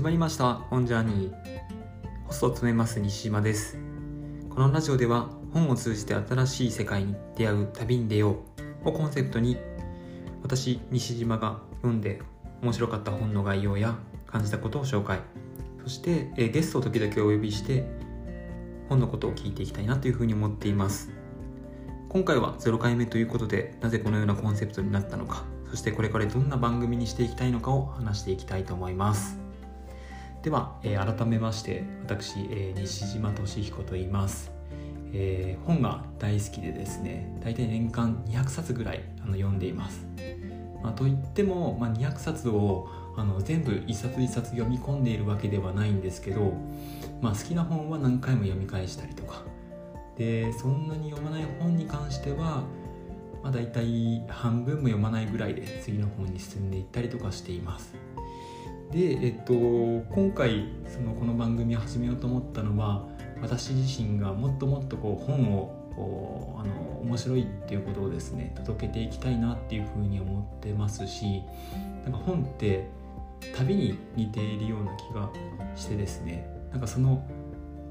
始まりました。本ジャーニー。ホストを務めます西島です。このラジオでは本を通じて新しい世界に出会う旅に出よう。をコンセプトに私西島が読んで面白かった本の概要や感じたことを紹介。そして、えゲストを時々お呼びして本のことを聞いていきたいなというふうに思っています。今回は0回目ということでなぜこのようなコンセプトになったのか。そしてこれからどんな番組にしていきたいのかを話していきたいと思います。では、えー、改めまして私、えー、西島俊彦と言います、えー、本が大好きでですね大体年間200冊ぐらいあの読んでいます、まあ、といっても、まあ、200冊をあの全部一冊一冊読み込んでいるわけではないんですけど、まあ、好きな本は何回も読み返したりとか。でそんなに読まない本に関してはまあ、大体半分も読まないぐらいで次の本に進んでいったりとかしています。で、えっと、今回そのこの番組を始めようと思ったのは私自身がもっともっとこう本をあの面白いっていうことをですね届けていきたいなっていうふうに思ってますしなんか本って旅に似ているような気がしてですねなんかその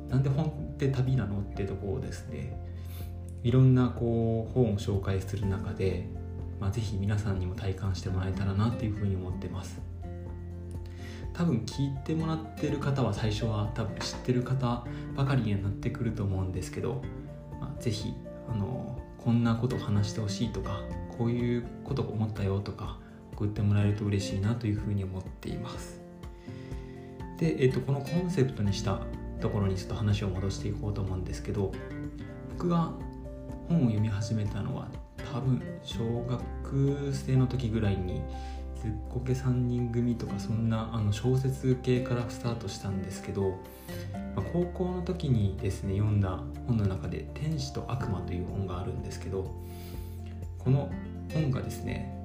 なんで本って旅なのってとこをですねいろんなこう本を紹介する中で、まあ、ぜひ皆さんにも体感してもらえたらなっていうふうに思ってます。多分聞いてもらってる方は最初は多分知ってる方ばかりにはなってくると思うんですけど、まあ、ぜひあのこんなことを話してほしいとかこういうこと思ったよとか送ってもらえると嬉しいなというふうに思っています。で、えーと、このコンセプトにしたところにちょっと話を戻していこうと思うんですけど僕が本を読み始めたのは多分小学生の時ぐらいにずっこけ3人組とかそんなあの小説系からスタートしたんですけど、まあ、高校の時にですね読んだ本の中で「天使と悪魔」という本があるんですけどこの本がですね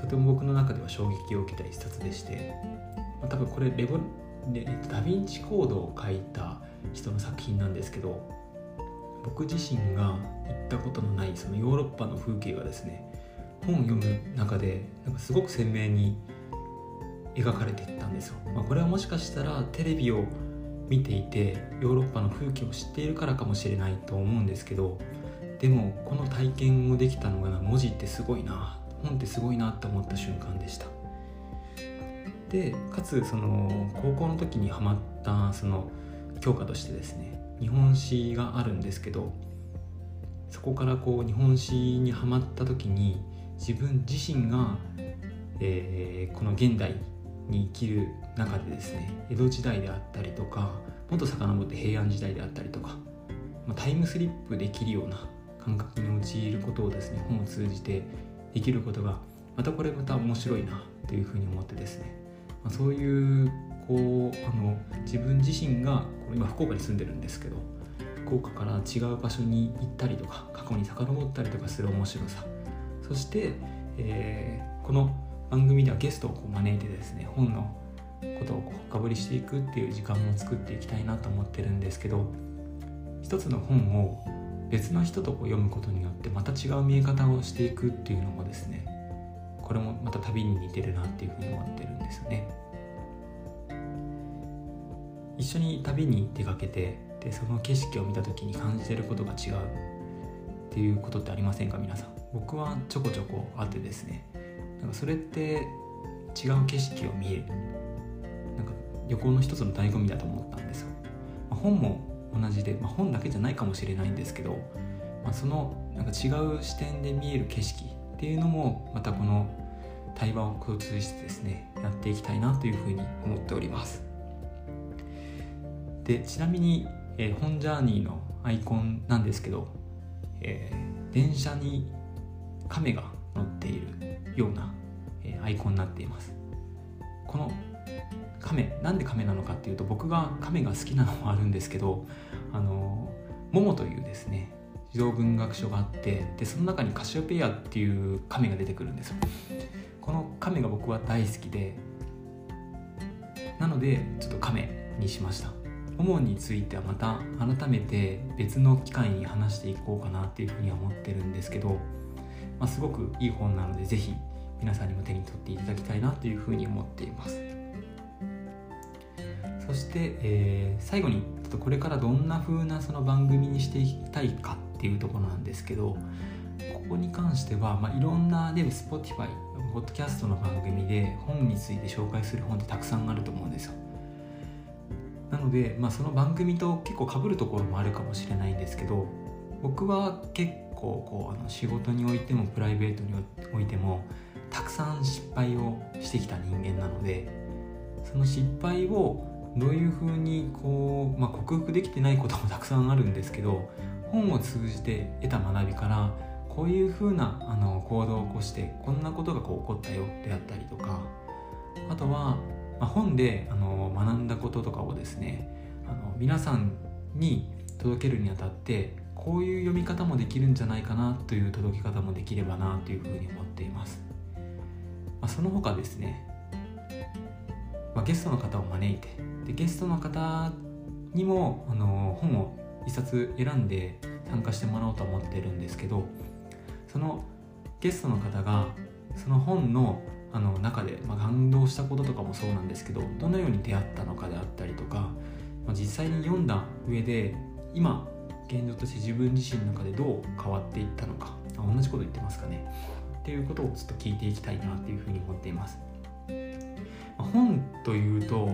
とても僕の中では衝撃を受けた一冊でして、まあ、多分これレボレダ・ヴィンチコードを書いた人の作品なんですけど僕自身が行ったことのないそのヨーロッパの風景がですね本を読む中でなんかすごく鮮明に描かれていったんですよ、まあ、これはもしかしたらテレビを見ていてヨーロッパの風景を知っているからかもしれないと思うんですけどでもこの体験をできたのが文字ってすごいな本ってすごいなって思った瞬間でした。でかつその高校の時にハマったその教科としてですね日本史があるんですけどそこからこう日本史にはまった時に自分自身が、えー、この現代に生きる中でですね江戸時代であったりとかもっと遡って平安時代であったりとか、まあ、タイムスリップできるような感覚に陥ることをですね本を通じてできることがまたこれまた面白いなというふうに思ってですね、まあ、そういうこうあの自分自身が今福岡に住んでるんですけど福岡から違う場所に行ったりとか過去に遡ったりとかする面白さそして、えー、この番組ではゲストをこう招いてですね本のことを深掘りしていくっていう時間も作っていきたいなと思ってるんですけど一つの本を別の人とこう読むことによってまた違う見え方をしていくっていうのもですねこれもまた旅に似てるなっていうふうに思ってるんですよね。一緒に旅に出かけてでその景色を見た時に感じてることが違うっていうことってありませんか？皆さん。僕はちょこちょこあってですね。なんかそれって違う景色を見える。なんか旅行の一つの醍醐味だと思ったんですよ、まあ、本も同じで、まあ、本だけじゃないかもしれないんですけど、まあ、そのなんか違う視点で見える景色っていうのもまたこの対話を通じてですねやっていきたいなというふうに思っております。でちなみに、えー、本ジャーニーのアイコンなんですけど、えー、電車に亀が乗っているような、えー、アイコンになっています。この亀なんで亀なのかっていうと僕が亀が好きなのもあるんですけどあの「モモ」というですね児童文学書があってでその中にカシオペアっていう亀が出てくるんですこの亀が僕は大好きでなのでちょっと亀にしました。顧問についてはまた改めて別の機会に話していこうかなっていうふうには思ってるんですけど、まあ、すごくいい本なので是非皆さんにも手に取っていただきたいなというふうに思っています。そして、えー、最後にちょっとこれからどんな風なその番組にしていきたいかっていうところなんですけどここに関しては、まあ、いろんなでも Spotify ポッドキャストの番組で本について紹介する本ってたくさんあると思うんですよ。なので、まあ、その番組と結構かぶるところもあるかもしれないんですけど僕は結構こうあの仕事においてもプライベートにおいてもたくさん失敗をしてきた人間なのでその失敗をどういうふうにこう、まあ、克服できてないこともたくさんあるんですけど本を通じて得た学びからこういうふうなあの行動を起こしてこんなことがこう起こったよであったりとかあとは、まあ、本であの学んだこととかをですねあの皆さんに届けるにあたってこういう読み方もできるんじゃないかなという届け方もできればなというふうに思っています、まあ、その他ですね、まあ、ゲストの方を招いてでゲストの方にもあの本を一冊選んで参加してもらおうと思ってるんですけどそのゲストの方がその本のあの中で、まあ、感動したこととかもそうなんですけどどのように出会ったのかであったりとか、まあ、実際に読んだ上で今現状として自分自身の中でどう変わっていったのか同じこと言ってますかね。っていうことをちょっと聞いていきたいなっていうふうに思っています、まあ、本というと、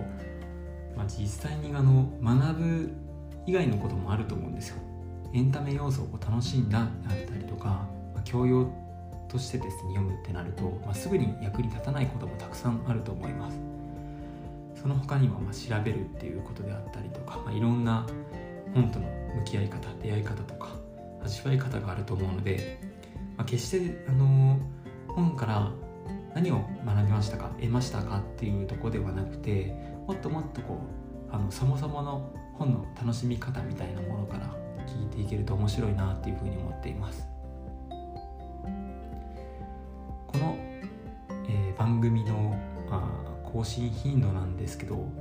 まあ、実際にあの学ぶ以外のこともあると思うんですよ。エンタメ要素を楽しんだであったりとか教養としてですね読むってなると、まあ、すぐに役に立たないこともたくさんあると思いますその他にはま調べるっていうことであったりとか、まあ、いろんな本との向き合い方出会い方とか味わい方があると思うので、まあ、決してあの本から何を学びましたか得ましたかっていうとこではなくてもっともっとこうあのそもそもの本の楽しみ方みたいなものから聞いていけると面白いなっていうふうに思っています。番組の、あ、更新頻度なんですけど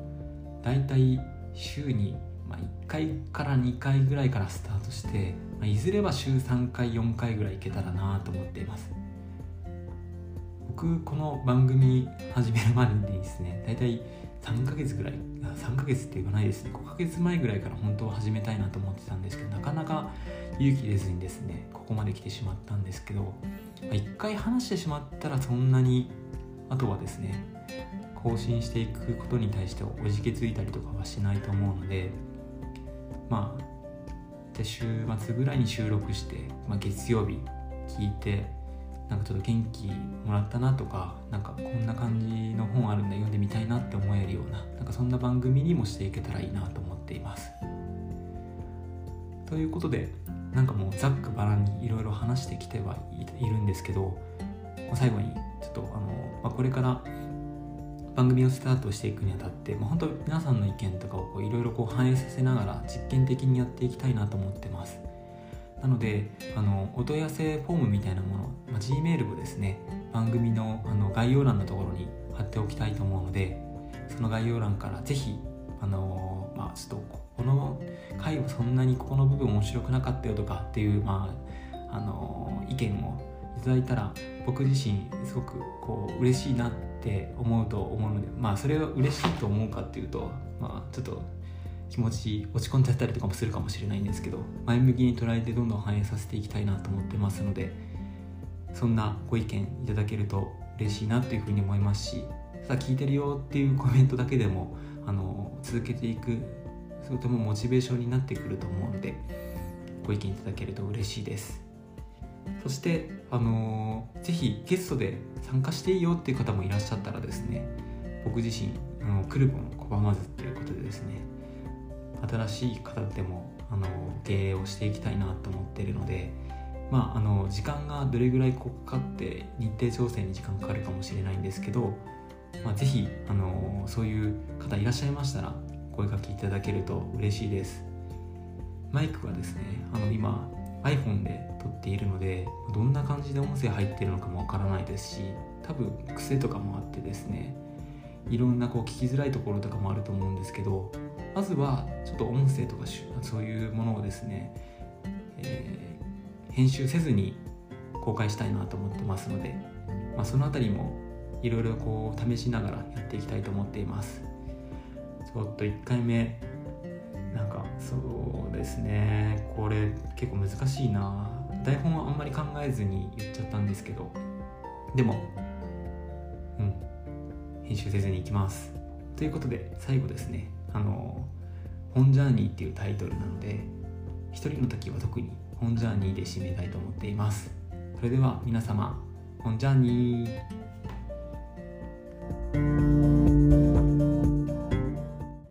だいたい週に、まあ、1回から2回ぐらいからスタートして、まあ、いずれは週3回4回ぐらいいけたらなと思っています。僕この番組始めるまでにですねだいたい3ヶ月ぐらい3ヶ月って言わないですね。5ヶ月前ぐらいから本当は始めたいなと思ってたんですけどなかなか勇気出ずにですねここまで来てしまったんですけど一回話してしまったらそんなにあとはですね更新していくことに対しておじけついたりとかはしないと思うのでまあで週末ぐらいに収録して、まあ、月曜日聞いてなんかちょっと元気もらったなとかなんかこんな感じの本あるんだ読んでみたいなって思えるようななんかそんな番組にもしていけたらいいなと思っています。ということでなんかもうざっくばらんにいろいろ話してきてはいるんですけど最後にちょっとあの、まあ、これから番組をスタートしていくにあたって、まあ、本当皆さんの意見とかをいろいろ反映させながら実験的にやっていきたいなと思ってます。なのであのお問い合わせフォームみたいなもの、まあ、Gmail をですね番組のあの概要欄のところに貼っておきたいと思うのでその概要欄からぜひあのまあちょっとこの回はそんなにここの部分面白くなかったよとかっていう、まあ、あの意見をいただいたら僕自身すごくこう嬉しいなって思うと思うのでまあそれは嬉しいと思うかっていうとまあちょっと気持ち落ち込んじゃったりとかもするかもしれないんですけど前向きに捉えてどんどん反映させていきたいなと思ってますのでそんなご意見いただけると嬉しいなというふうに思いますしさあ聞いてるよっていうコメントだけでもあの続けていくとてもモチベーションになってくると思うのでご意見いただけると嬉しいです。そしてあのー、ぜひゲストで参加していいよっていう方もいらっしゃったらですね僕自身あのクルボの拒まずっていうことでですね新しい方でもあの経営をしていきたいなと思っているのでまああの時間がどれぐらいかかって日程調整に時間かかるかもしれないんですけど、まあ、ぜひあのそういう方いらっしゃいましたらお声かけいただけると嬉しいです。マイクはですねあの今 iPhone で撮っているのでどんな感じで音声入ってるのかもわからないですし多分癖とかもあってですねいろんなこう聞きづらいところとかもあると思うんですけどまずはちょっと音声とかそういうものをですね、えー、編集せずに公開したいなと思ってますので、まあ、その辺りもいろいろこう試しながらやっていきたいと思っています。ちょっと1回目そうですね。これ結構難しいな。台本はあんまり考えずに言っちゃったんですけど。でもうん。編集せずにいきます。ということで最後ですね。あの「本ジャーニー」っていうタイトルなので一人の時は特に本ジャーニーで締めたいと思っています。それでは皆様本ジャーニー。